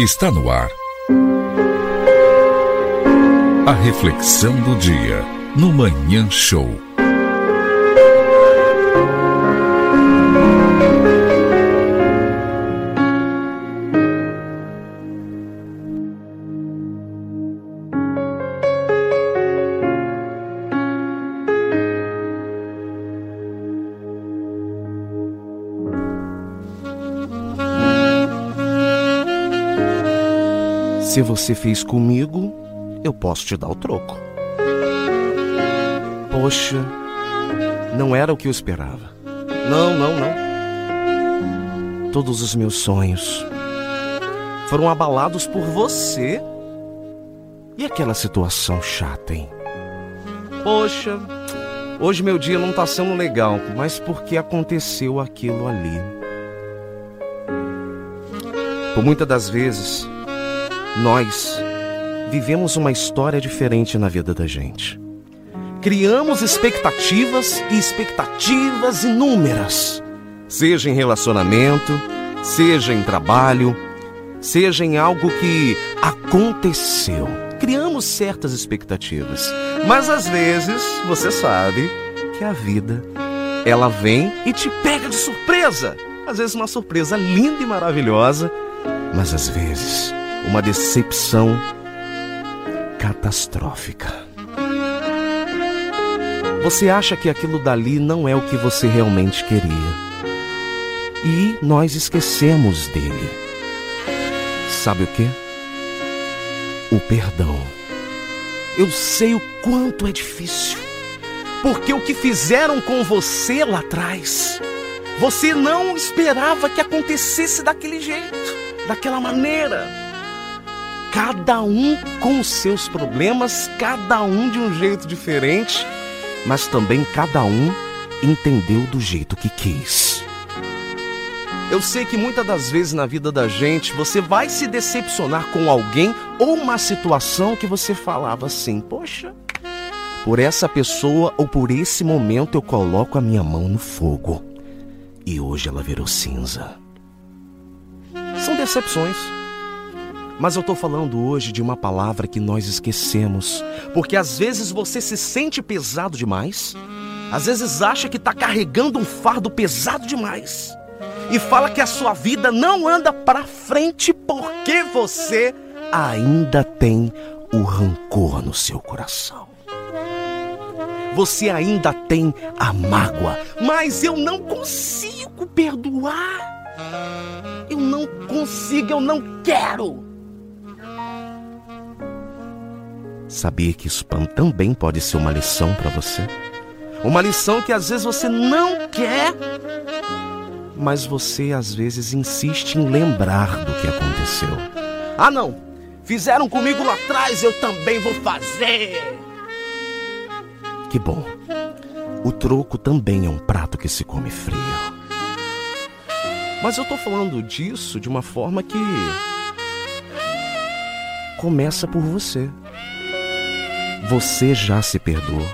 Está no ar. A reflexão do dia no Manhã Show. Se você fez comigo, eu posso te dar o troco. Poxa, não era o que eu esperava. Não, não, não. Todos os meus sonhos foram abalados por você. E aquela situação chata, hein? Poxa, hoje meu dia não tá sendo legal, mas porque aconteceu aquilo ali. Por muitas das vezes, nós vivemos uma história diferente na vida da gente. Criamos expectativas e expectativas inúmeras, seja em relacionamento, seja em trabalho, seja em algo que aconteceu. Criamos certas expectativas, mas às vezes você sabe que a vida ela vem e te pega de surpresa. Às vezes uma surpresa linda e maravilhosa, mas às vezes uma decepção catastrófica. Você acha que aquilo dali não é o que você realmente queria. E nós esquecemos dele. Sabe o que? O perdão. Eu sei o quanto é difícil. Porque o que fizeram com você lá atrás, você não esperava que acontecesse daquele jeito, daquela maneira cada um com seus problemas, cada um de um jeito diferente, mas também cada um entendeu do jeito que quis. Eu sei que muitas das vezes na vida da gente você vai se decepcionar com alguém ou uma situação que você falava assim: Poxa, por essa pessoa ou por esse momento eu coloco a minha mão no fogo. E hoje ela virou cinza. São decepções. Mas eu estou falando hoje de uma palavra que nós esquecemos, porque às vezes você se sente pesado demais, às vezes acha que está carregando um fardo pesado demais, e fala que a sua vida não anda para frente porque você ainda tem o rancor no seu coração. Você ainda tem a mágoa, mas eu não consigo perdoar. Eu não consigo, eu não quero. Sabia que isso também pode ser uma lição para você? Uma lição que às vezes você não quer, mas você às vezes insiste em lembrar do que aconteceu. Ah, não! Fizeram comigo lá atrás, eu também vou fazer! Que bom. O troco também é um prato que se come frio. Mas eu tô falando disso de uma forma que começa por você. Você já se perdoou.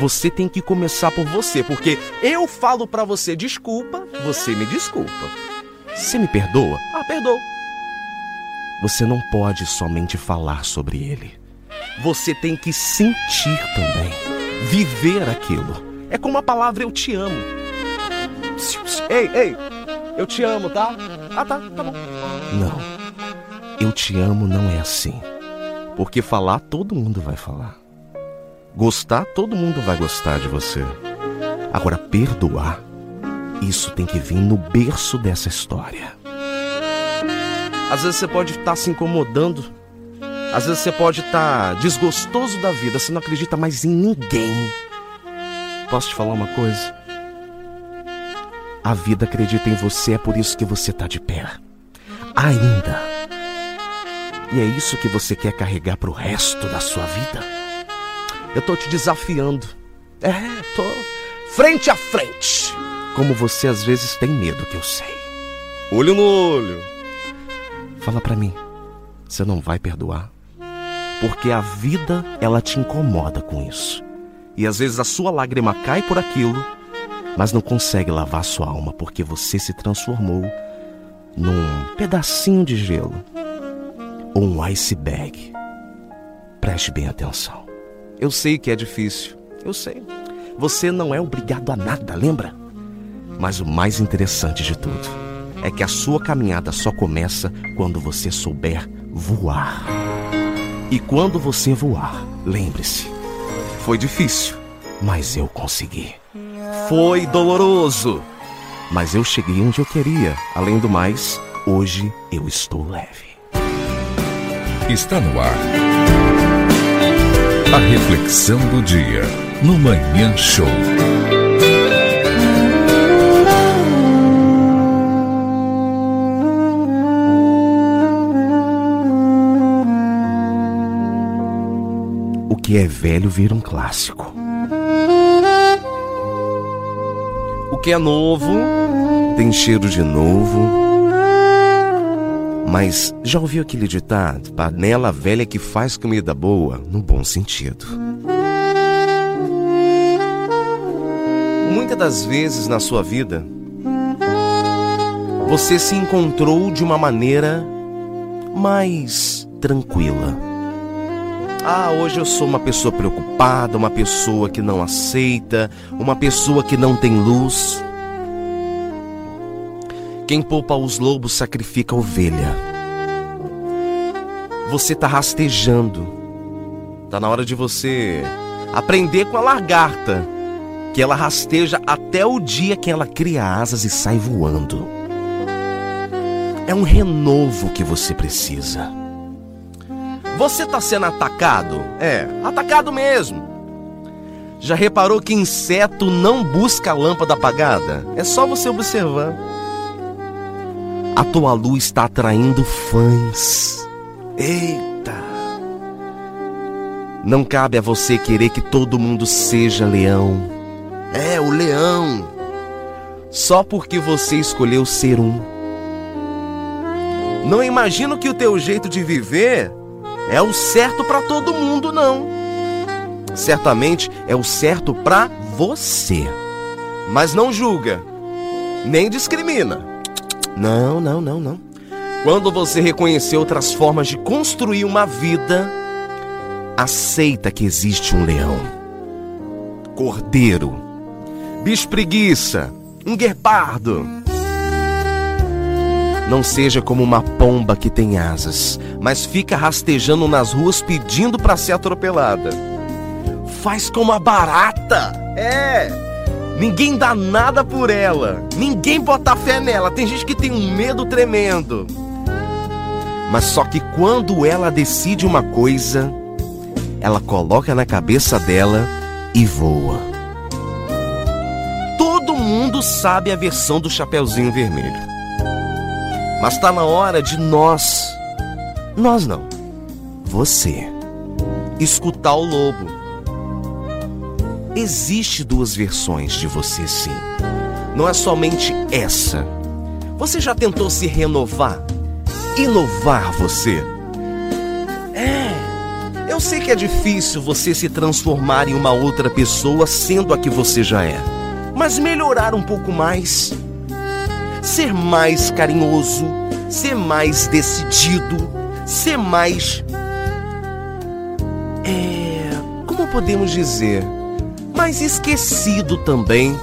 Você tem que começar por você, porque eu falo para você desculpa, você me desculpa. Você me perdoa? Ah, perdoa. Você não pode somente falar sobre ele. Você tem que sentir também, viver aquilo. É como a palavra eu te amo. Ei, ei, eu te amo, tá? Ah, tá, tá bom. Não, eu te amo não é assim. Porque falar todo mundo vai falar. Gostar todo mundo vai gostar de você. Agora perdoar, isso tem que vir no berço dessa história. Às vezes você pode estar se incomodando. Às vezes você pode estar desgostoso da vida, você não acredita mais em ninguém. Posso te falar uma coisa? A vida acredita em você, é por isso que você está de pé. Ainda. E é isso que você quer carregar para o resto da sua vida? Eu tô te desafiando. É, tô frente a frente. Como você às vezes tem medo, que eu sei. Olho no olho. Fala para mim. Você não vai perdoar? Porque a vida, ela te incomoda com isso. E às vezes a sua lágrima cai por aquilo, mas não consegue lavar sua alma porque você se transformou num pedacinho de gelo ou um iceberg. Preste bem atenção. Eu sei que é difícil, eu sei. Você não é obrigado a nada, lembra? Mas o mais interessante de tudo é que a sua caminhada só começa quando você souber voar. E quando você voar, lembre-se, foi difícil, mas eu consegui. Foi doloroso, mas eu cheguei onde eu queria. Além do mais, hoje eu estou leve. Está no ar. A reflexão do dia no Manhã Show. O que é velho vira um clássico. O que é novo tem cheiro de novo. Mas já ouviu aquele ditado? Panela velha que faz comida boa, no bom sentido. Muitas das vezes na sua vida, você se encontrou de uma maneira mais tranquila. Ah, hoje eu sou uma pessoa preocupada, uma pessoa que não aceita, uma pessoa que não tem luz. Quem poupa os lobos sacrifica a ovelha. Você está rastejando. Tá na hora de você aprender com a lagarta, que ela rasteja até o dia que ela cria asas e sai voando. É um renovo que você precisa. Você está sendo atacado? É, atacado mesmo. Já reparou que inseto não busca a lâmpada apagada? É só você observar. A tua luz está atraindo fãs. Eita! Não cabe a você querer que todo mundo seja leão. É, o leão. Só porque você escolheu ser um. Não imagino que o teu jeito de viver é o certo para todo mundo, não. Certamente é o certo para você. Mas não julga, nem discrimina. Não, não, não, não. Quando você reconhecer outras formas de construir uma vida, aceita que existe um leão, cordeiro, bicho preguiça, um guepardo. Não seja como uma pomba que tem asas, mas fica rastejando nas ruas pedindo para ser atropelada. Faz como a barata. É, Ninguém dá nada por ela. Ninguém bota fé nela. Tem gente que tem um medo tremendo. Mas só que quando ela decide uma coisa, ela coloca na cabeça dela e voa. Todo mundo sabe a versão do Chapeuzinho Vermelho. Mas está na hora de nós, nós não, você, escutar o lobo Existe duas versões de você sim. Não é somente essa. Você já tentou se renovar? Inovar você? É. Eu sei que é difícil você se transformar em uma outra pessoa sendo a que você já é. Mas melhorar um pouco mais. Ser mais carinhoso, ser mais decidido, ser mais é, como podemos dizer? Mas esquecido também,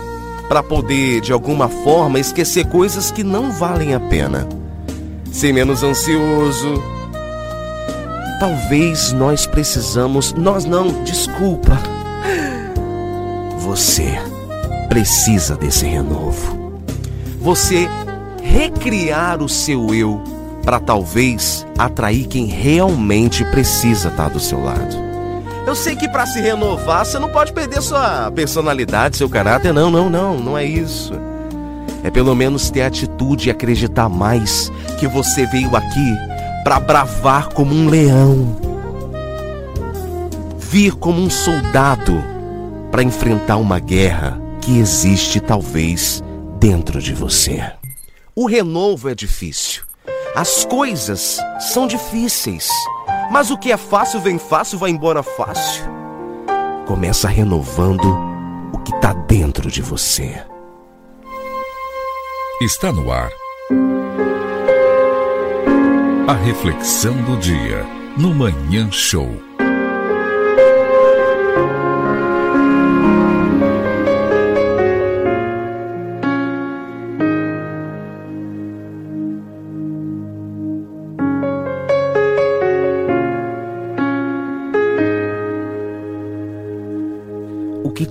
para poder de alguma forma esquecer coisas que não valem a pena. Ser menos ansioso. Talvez nós precisamos, nós não, desculpa. Você precisa desse renovo. Você recriar o seu eu para talvez atrair quem realmente precisa estar do seu lado. Eu sei que para se renovar você não pode perder sua personalidade, seu caráter. Não, não, não, não é isso. É pelo menos ter atitude e acreditar mais que você veio aqui para bravar como um leão. Vir como um soldado para enfrentar uma guerra que existe talvez dentro de você. O renovo é difícil. As coisas são difíceis. Mas o que é fácil vem fácil, vai embora fácil. Começa renovando o que está dentro de você. Está no ar. A reflexão do dia no Manhã Show.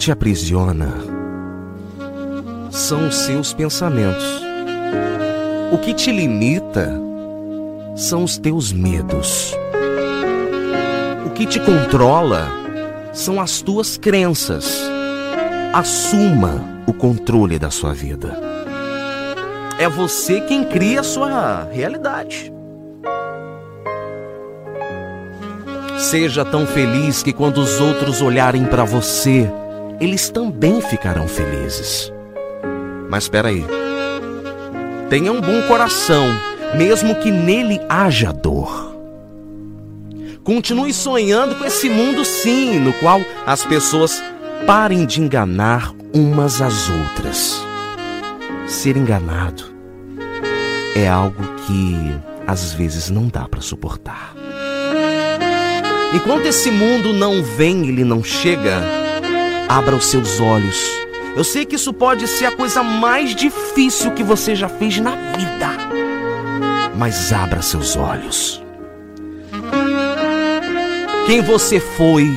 Te aprisiona são os seus pensamentos. O que te limita são os teus medos. O que te controla são as tuas crenças. Assuma o controle da sua vida. É você quem cria a sua realidade. Seja tão feliz que quando os outros olharem para você, eles também ficarão felizes. Mas espera aí. Tenha um bom coração, mesmo que nele haja dor. Continue sonhando com esse mundo sim, no qual as pessoas parem de enganar umas às outras. Ser enganado é algo que às vezes não dá para suportar. Enquanto esse mundo não vem, ele não chega, abra os seus olhos. Eu sei que isso pode ser a coisa mais difícil que você já fez na vida. Mas abra seus olhos. Quem você foi,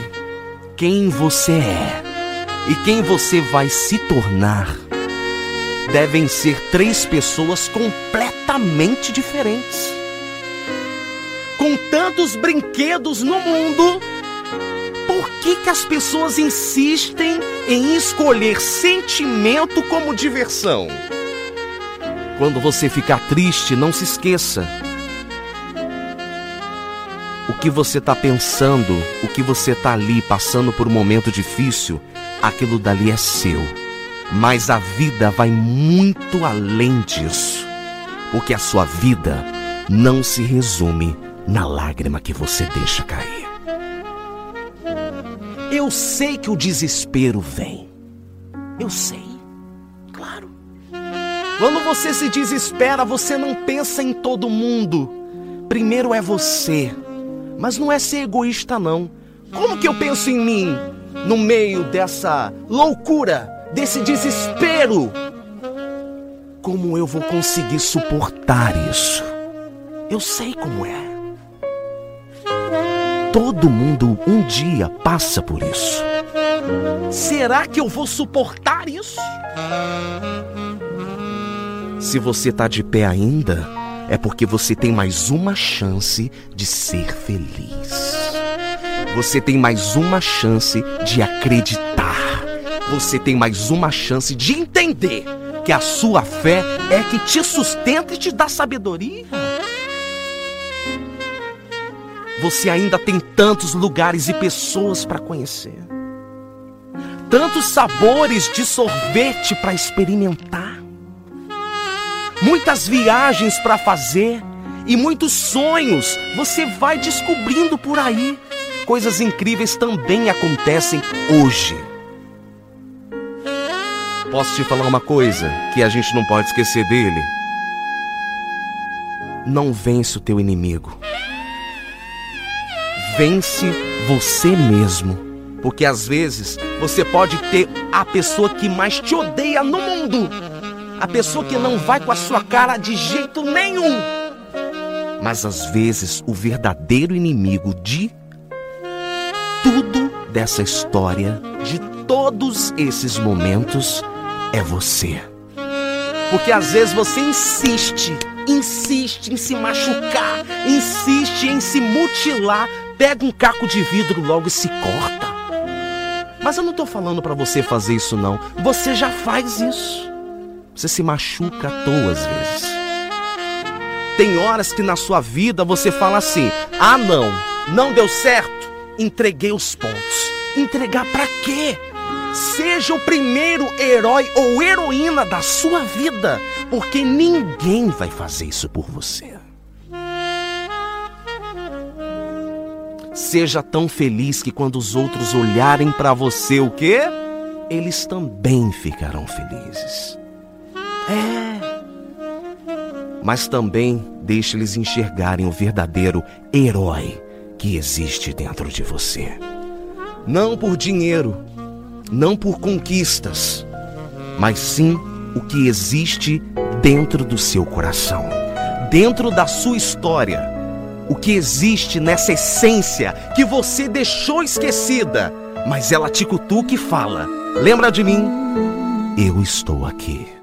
quem você é e quem você vai se tornar devem ser três pessoas completamente diferentes. Com tantos brinquedos no mundo, que, que as pessoas insistem em escolher sentimento como diversão? Quando você ficar triste, não se esqueça. O que você está pensando, o que você está ali passando por um momento difícil, aquilo dali é seu. Mas a vida vai muito além disso. Porque a sua vida não se resume na lágrima que você deixa cair. Eu sei que o desespero vem. Eu sei. Claro. Quando você se desespera, você não pensa em todo mundo. Primeiro é você. Mas não é ser egoísta, não. Como que eu penso em mim no meio dessa loucura, desse desespero? Como eu vou conseguir suportar isso? Eu sei como é. Todo mundo um dia passa por isso. Será que eu vou suportar isso? Se você está de pé ainda, é porque você tem mais uma chance de ser feliz. Você tem mais uma chance de acreditar. Você tem mais uma chance de entender que a sua fé é que te sustenta e te dá sabedoria. Você ainda tem tantos lugares e pessoas para conhecer. Tantos sabores de sorvete para experimentar. Muitas viagens para fazer e muitos sonhos você vai descobrindo por aí. Coisas incríveis também acontecem hoje. Posso te falar uma coisa que a gente não pode esquecer dele? Não vence o teu inimigo vence você mesmo. Porque às vezes você pode ter a pessoa que mais te odeia no mundo, a pessoa que não vai com a sua cara de jeito nenhum. Mas às vezes o verdadeiro inimigo de tudo dessa história, de todos esses momentos, é você. Porque às vezes você insiste, insiste em se machucar, insiste em se mutilar pega um caco de vidro logo e se corta. Mas eu não estou falando para você fazer isso não. Você já faz isso. Você se machuca à toa às vezes. Tem horas que na sua vida você fala assim: "Ah, não, não deu certo, entreguei os pontos". Entregar para quê? Seja o primeiro herói ou heroína da sua vida, porque ninguém vai fazer isso por você. Seja tão feliz que quando os outros olharem para você, o quê? Eles também ficarão felizes. É. mas também deixe-lhes enxergarem o verdadeiro herói que existe dentro de você. Não por dinheiro, não por conquistas, mas sim o que existe dentro do seu coração, dentro da sua história, o que existe nessa essência que você deixou esquecida, mas ela te cutuca e fala: Lembra de mim? Eu estou aqui.